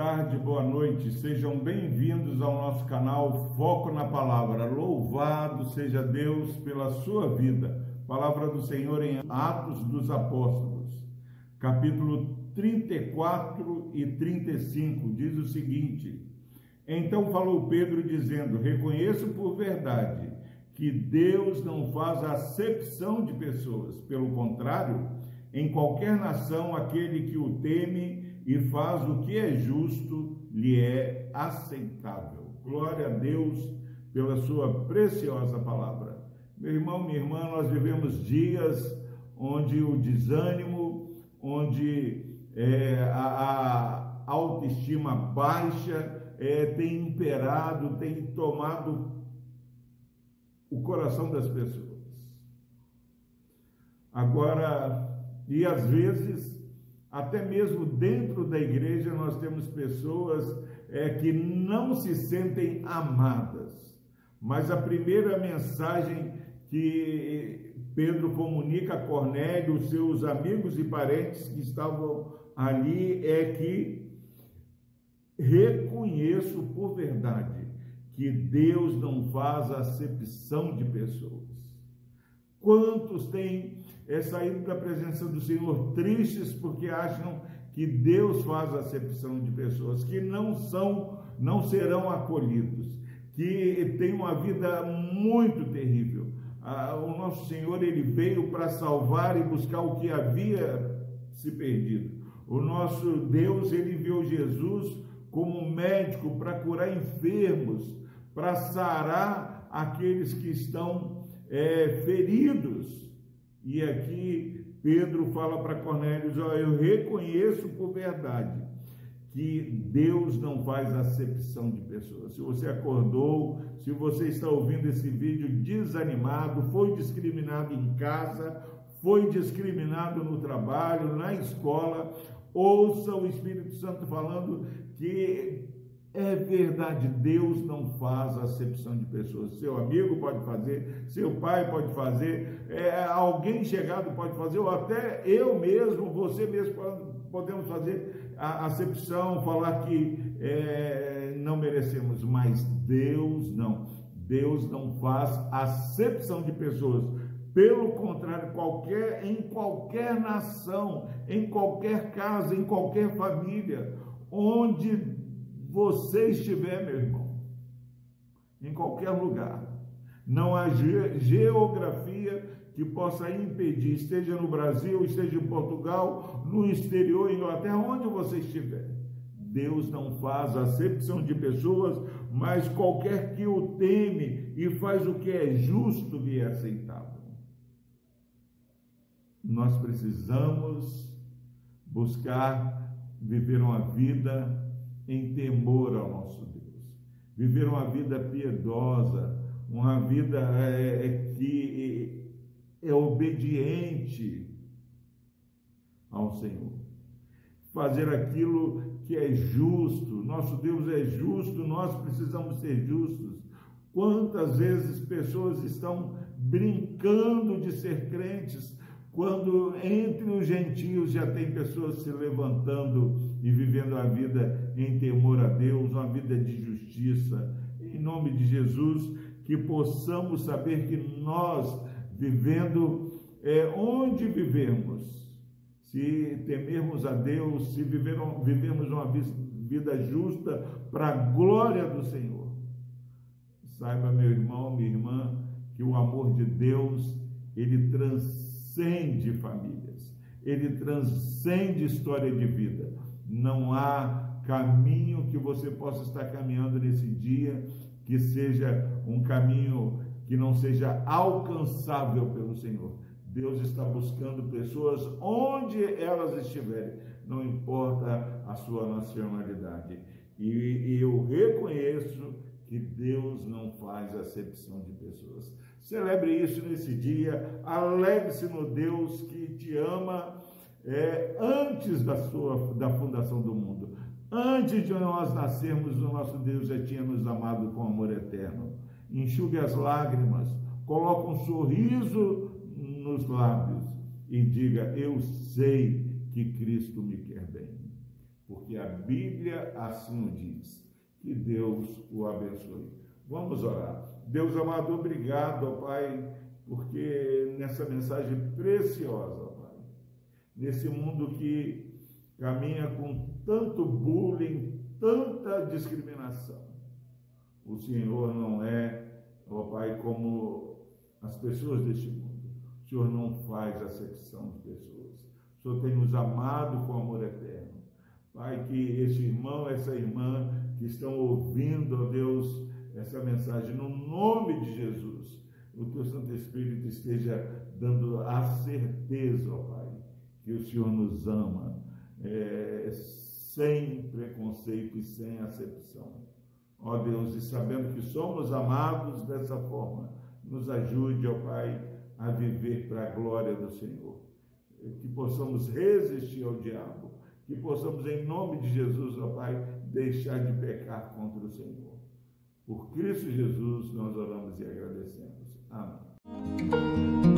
tarde, boa noite. Sejam bem-vindos ao nosso canal Foco na Palavra. Louvado seja Deus pela sua vida. Palavra do Senhor em Atos dos Apóstolos, capítulo 34 e 35, diz o seguinte: Então falou Pedro, dizendo: Reconheço por verdade que Deus não faz acepção de pessoas, pelo contrário, em qualquer nação, aquele que o teme e faz o que é justo, lhe é aceitável. Glória a Deus pela sua preciosa palavra. Meu irmão, minha irmã, nós vivemos dias onde o desânimo, onde é, a, a, autoestima baixa é, tem imperado, tem tomado o coração das pessoas. Agora, e às vezes até mesmo dentro da igreja nós temos pessoas é, que não se sentem amadas. Mas a primeira mensagem que Pedro comunica a Cornélio, seus amigos e parentes que estavam ali, é que reconheço por verdade que Deus não faz acepção de pessoas. Quantos têm é, saído da presença do Senhor tristes porque acham que Deus faz acepção de pessoas que não são, não serão acolhidos, que têm uma vida muito terrível. Ah, o nosso Senhor ele veio para salvar e buscar o que havia se perdido. O nosso Deus ele enviou Jesus como médico para curar enfermos, para sarar aqueles que estão é, feridos. E aqui Pedro fala para Cornélio: ó, eu reconheço por verdade que Deus não faz acepção de pessoas. Se você acordou, se você está ouvindo esse vídeo desanimado, foi discriminado em casa, foi discriminado no trabalho, na escola, ouça o Espírito Santo falando que é verdade, Deus não faz acepção de pessoas. Seu amigo pode fazer, seu pai pode fazer, é, alguém chegado pode fazer, ou até eu mesmo, você mesmo podemos fazer a acepção, falar que é, não merecemos, mas Deus não. Deus não faz acepção de pessoas. Pelo contrário, qualquer, em qualquer nação, em qualquer casa, em qualquer família, onde você estiver, meu irmão, em qualquer lugar, não há geografia que possa impedir, esteja no Brasil, esteja em Portugal, no exterior, Inglaterra, onde você estiver. Deus não faz acepção de pessoas, mas qualquer que o teme e faz o que é justo lhe é aceitável. Nós precisamos buscar viver uma vida em temor ao nosso Deus. Viver uma vida piedosa, uma vida é, é, que é obediente ao Senhor. Fazer aquilo que é justo. Nosso Deus é justo, nós precisamos ser justos. Quantas vezes pessoas estão brincando de ser crentes, quando entre os gentios já tem pessoas se levantando e vivendo a vida em temor a Deus, uma vida de justiça. Em nome de Jesus, que possamos saber que nós, vivendo é, onde vivemos, se temermos a Deus, se viver, vivermos uma vida justa para a glória do Senhor. Saiba, meu irmão, minha irmã, que o amor de Deus, ele transcende transcende famílias, ele transcende história de vida. Não há caminho que você possa estar caminhando nesse dia que seja um caminho que não seja alcançável pelo Senhor. Deus está buscando pessoas onde elas estiverem, não importa a sua nacionalidade. E, e eu reconheço que Deus não faz acepção de pessoas. Celebre isso nesse dia, alegre-se no Deus que te ama é, antes da, sua, da fundação do mundo. Antes de nós nascermos, o nosso Deus já tinha nos amado com amor eterno. Enxugue as lágrimas, coloque um sorriso nos lábios e diga: Eu sei que Cristo me quer bem. porque a Bíblia assim o diz. Que Deus o abençoe. Vamos orar. Deus amado, obrigado, ó Pai, porque nessa mensagem preciosa, ó Pai, nesse mundo que caminha com tanto bullying, tanta discriminação, o Senhor não é, ó Pai, como as pessoas deste mundo. O Senhor não faz acepção de pessoas. O Senhor tem nos amado com amor eterno. Pai, que este irmão, essa irmã que estão ouvindo, ó Deus, essa mensagem, no nome de Jesus, o teu Santo Espírito esteja dando a certeza, ó Pai, que o Senhor nos ama, é, sem preconceito e sem acepção. Ó Deus, e sabendo que somos amados dessa forma, nos ajude, ó Pai, a viver para a glória do Senhor. Que possamos resistir ao diabo, que possamos, em nome de Jesus, ó Pai, deixar de pecar contra o Senhor. Por Cristo Jesus, nós oramos e agradecemos. Amém.